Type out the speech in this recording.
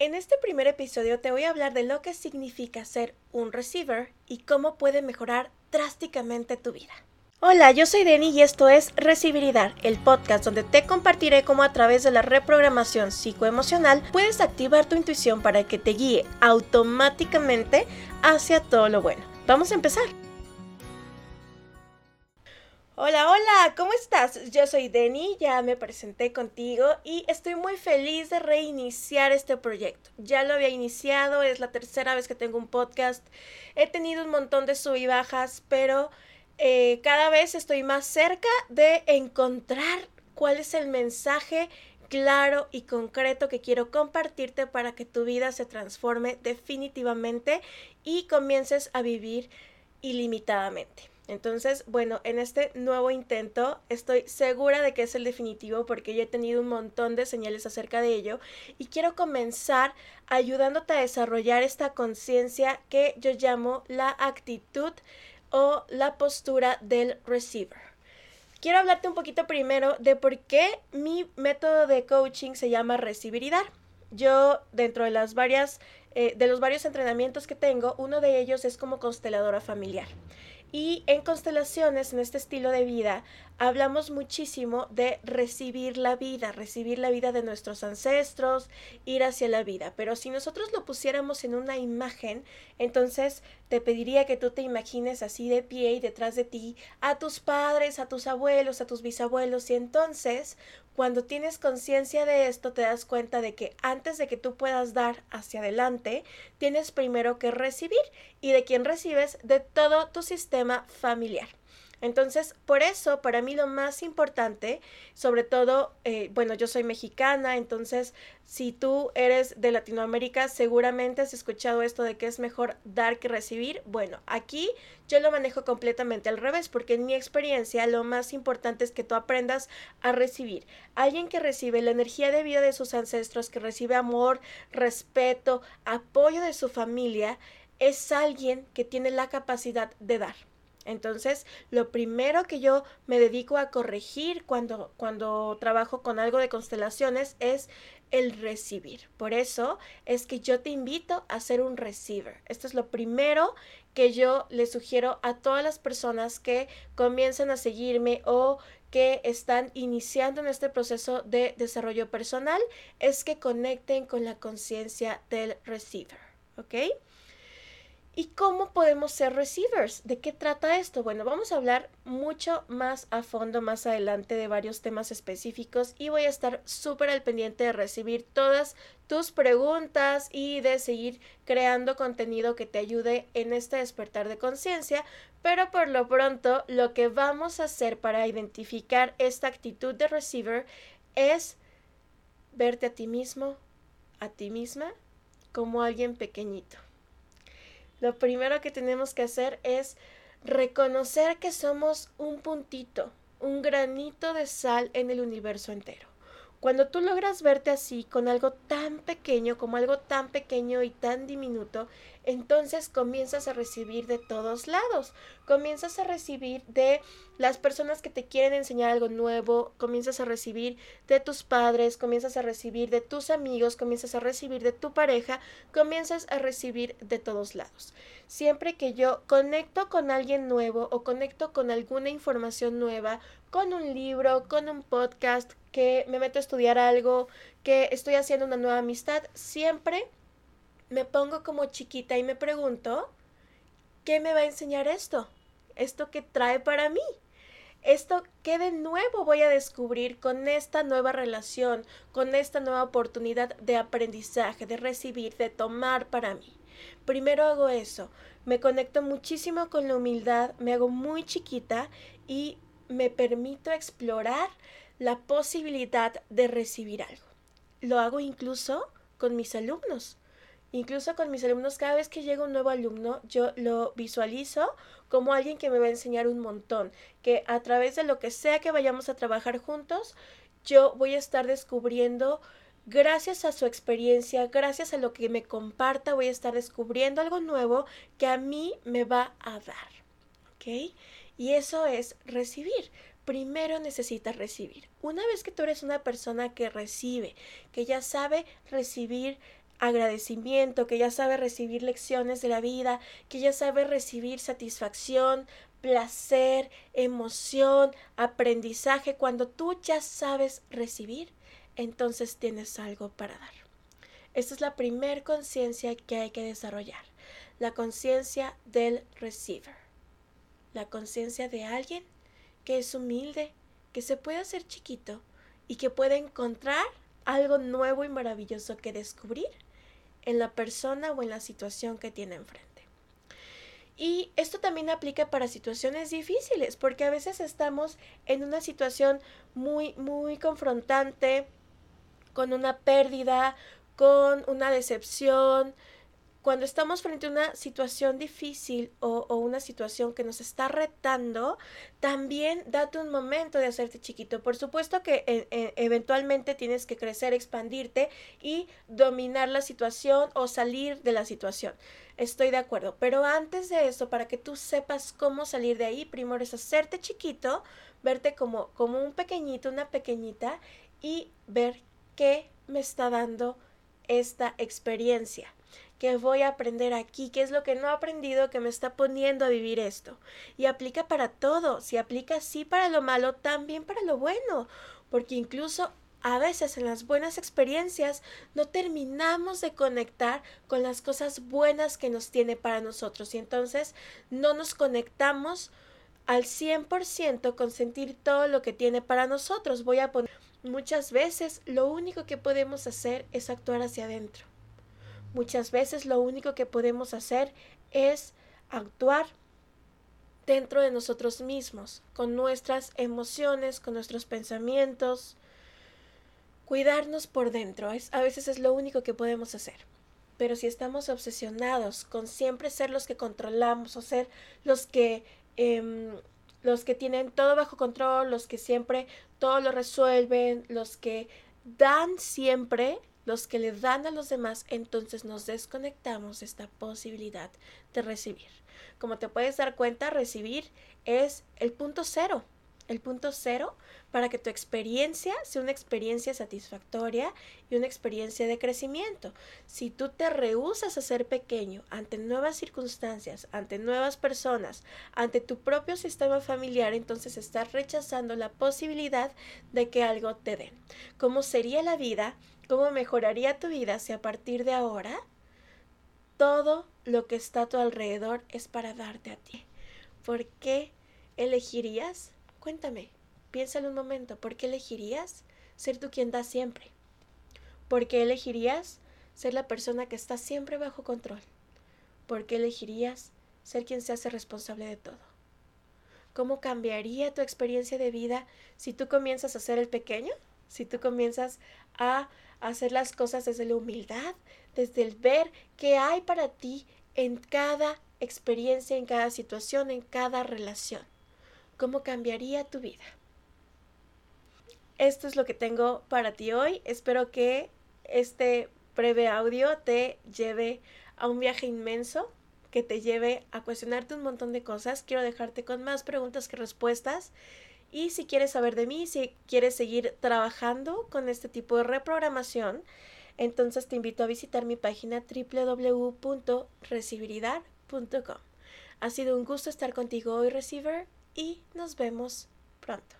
En este primer episodio te voy a hablar de lo que significa ser un receiver y cómo puede mejorar drásticamente tu vida. Hola, yo soy Denny y esto es Recibir y Dar, el podcast donde te compartiré cómo a través de la reprogramación psicoemocional puedes activar tu intuición para que te guíe automáticamente hacia todo lo bueno. Vamos a empezar. Hola, hola, ¿cómo estás? Yo soy Denny, ya me presenté contigo y estoy muy feliz de reiniciar este proyecto. Ya lo había iniciado, es la tercera vez que tengo un podcast. He tenido un montón de sub y bajas, pero eh, cada vez estoy más cerca de encontrar cuál es el mensaje claro y concreto que quiero compartirte para que tu vida se transforme definitivamente y comiences a vivir ilimitadamente. Entonces, bueno, en este nuevo intento estoy segura de que es el definitivo porque ya he tenido un montón de señales acerca de ello y quiero comenzar ayudándote a desarrollar esta conciencia que yo llamo la actitud o la postura del receiver. Quiero hablarte un poquito primero de por qué mi método de coaching se llama recibir y dar. Yo, dentro de las varias, eh, de los varios entrenamientos que tengo, uno de ellos es como consteladora familiar. Y en constelaciones, en este estilo de vida, hablamos muchísimo de recibir la vida, recibir la vida de nuestros ancestros, ir hacia la vida. Pero si nosotros lo pusiéramos en una imagen, entonces te pediría que tú te imagines así de pie y detrás de ti a tus padres, a tus abuelos, a tus bisabuelos. Y entonces, cuando tienes conciencia de esto, te das cuenta de que antes de que tú puedas dar hacia adelante, tienes primero que recibir. Y de quien recibes, de todo tu sistema familiar. Entonces, por eso, para mí lo más importante, sobre todo, eh, bueno, yo soy mexicana, entonces, si tú eres de Latinoamérica, seguramente has escuchado esto de que es mejor dar que recibir. Bueno, aquí yo lo manejo completamente al revés, porque en mi experiencia lo más importante es que tú aprendas a recibir. Alguien que recibe la energía de vida de sus ancestros, que recibe amor, respeto, apoyo de su familia, es alguien que tiene la capacidad de dar. Entonces, lo primero que yo me dedico a corregir cuando, cuando trabajo con algo de constelaciones es el recibir. Por eso es que yo te invito a ser un receiver. Esto es lo primero que yo le sugiero a todas las personas que comienzan a seguirme o que están iniciando en este proceso de desarrollo personal, es que conecten con la conciencia del receiver. ¿Ok? ¿Y cómo podemos ser receivers? ¿De qué trata esto? Bueno, vamos a hablar mucho más a fondo más adelante de varios temas específicos y voy a estar súper al pendiente de recibir todas tus preguntas y de seguir creando contenido que te ayude en este despertar de conciencia, pero por lo pronto lo que vamos a hacer para identificar esta actitud de receiver es verte a ti mismo, a ti misma, como alguien pequeñito lo primero que tenemos que hacer es reconocer que somos un puntito, un granito de sal en el universo entero. Cuando tú logras verte así, con algo tan pequeño, como algo tan pequeño y tan diminuto, entonces comienzas a recibir de todos lados. Comienzas a recibir de las personas que te quieren enseñar algo nuevo, comienzas a recibir de tus padres, comienzas a recibir de tus amigos, comienzas a recibir de tu pareja, comienzas a recibir de todos lados. Siempre que yo conecto con alguien nuevo o conecto con alguna información nueva, con un libro, con un podcast, que me meto a estudiar algo, que estoy haciendo una nueva amistad, siempre me pongo como chiquita y me pregunto, ¿qué me va a enseñar esto? ¿Esto que trae para mí? ¿Esto qué de nuevo voy a descubrir con esta nueva relación, con esta nueva oportunidad de aprendizaje, de recibir, de tomar para mí? Primero hago eso, me conecto muchísimo con la humildad, me hago muy chiquita y me permito explorar la posibilidad de recibir algo. Lo hago incluso con mis alumnos. Incluso con mis alumnos, cada vez que llega un nuevo alumno, yo lo visualizo como alguien que me va a enseñar un montón, que a través de lo que sea que vayamos a trabajar juntos, yo voy a estar descubriendo, gracias a su experiencia, gracias a lo que me comparta, voy a estar descubriendo algo nuevo que a mí me va a dar. ¿Ok? Y eso es recibir primero necesitas recibir. Una vez que tú eres una persona que recibe, que ya sabe recibir agradecimiento, que ya sabe recibir lecciones de la vida, que ya sabe recibir satisfacción, placer, emoción, aprendizaje, cuando tú ya sabes recibir, entonces tienes algo para dar. Esta es la primer conciencia que hay que desarrollar, la conciencia del receiver, la conciencia de alguien que es humilde, que se puede hacer chiquito y que puede encontrar algo nuevo y maravilloso que descubrir en la persona o en la situación que tiene enfrente. Y esto también aplica para situaciones difíciles, porque a veces estamos en una situación muy, muy confrontante, con una pérdida, con una decepción, cuando estamos frente a una situación difícil o, una situación que nos está retando, también date un momento de hacerte chiquito. Por supuesto que e, e, eventualmente tienes que crecer, expandirte y dominar la situación o salir de la situación. Estoy de acuerdo. Pero antes de eso, para que tú sepas cómo salir de ahí, primero es hacerte chiquito, verte como, como un pequeñito, una pequeñita y ver qué me está dando esta experiencia que voy a aprender aquí, qué es lo que no he aprendido que me está poniendo a vivir esto. Y aplica para todo, si aplica así para lo malo, también para lo bueno, porque incluso a veces en las buenas experiencias no terminamos de conectar con las cosas buenas que nos tiene para nosotros y entonces no nos conectamos al 100% con sentir todo lo que tiene para nosotros. Voy a poner muchas veces lo único que podemos hacer es actuar hacia adentro. Muchas veces lo único que podemos hacer es actuar dentro de nosotros mismos, con nuestras emociones, con nuestros pensamientos, cuidarnos por dentro. Es, a veces es lo único que podemos hacer. Pero si estamos obsesionados con siempre ser los que controlamos o ser los que, em, los que tienen todo bajo control, los que siempre todo lo resuelven, los que dan siempre, los que le dan a los demás, entonces nos desconectamos de esta posibilidad de recibir. Como te puedes dar cuenta, recibir es el punto cero. El punto cero para que tu experiencia sea una experiencia satisfactoria y una experiencia de crecimiento. Si tú te rehusas a ser pequeño ante nuevas circunstancias, ante nuevas personas, ante tu propio sistema familiar, entonces estás rechazando la posibilidad de que algo te den. ¿Cómo sería la vida ¿Cómo mejoraría tu vida si a partir de ahora todo lo que está a tu alrededor es para darte a ti? ¿Por qué elegirías? Cuéntame, piénsalo un momento, ¿por qué elegirías ser tú quien da siempre? ¿Por qué elegirías ser la persona que está siempre bajo control? ¿Por qué elegirías ser quien se hace responsable de todo? ¿Cómo cambiaría tu experiencia de vida si tú comienzas a ser el pequeño? Si tú comienzas a hacer las cosas desde la humildad, desde el ver qué hay para ti en cada experiencia, en cada situación, en cada relación. ¿Cómo cambiaría tu vida? Esto es lo que tengo para ti hoy. Espero que este breve audio te lleve a un viaje inmenso, que te lleve a cuestionarte un montón de cosas. Quiero dejarte con más preguntas que respuestas. Y si quieres saber de mí, si quieres seguir trabajando con este tipo de reprogramación, entonces te invito a visitar mi página www.recibiridad.com. Ha sido un gusto estar contigo hoy, Receiver, y nos vemos pronto.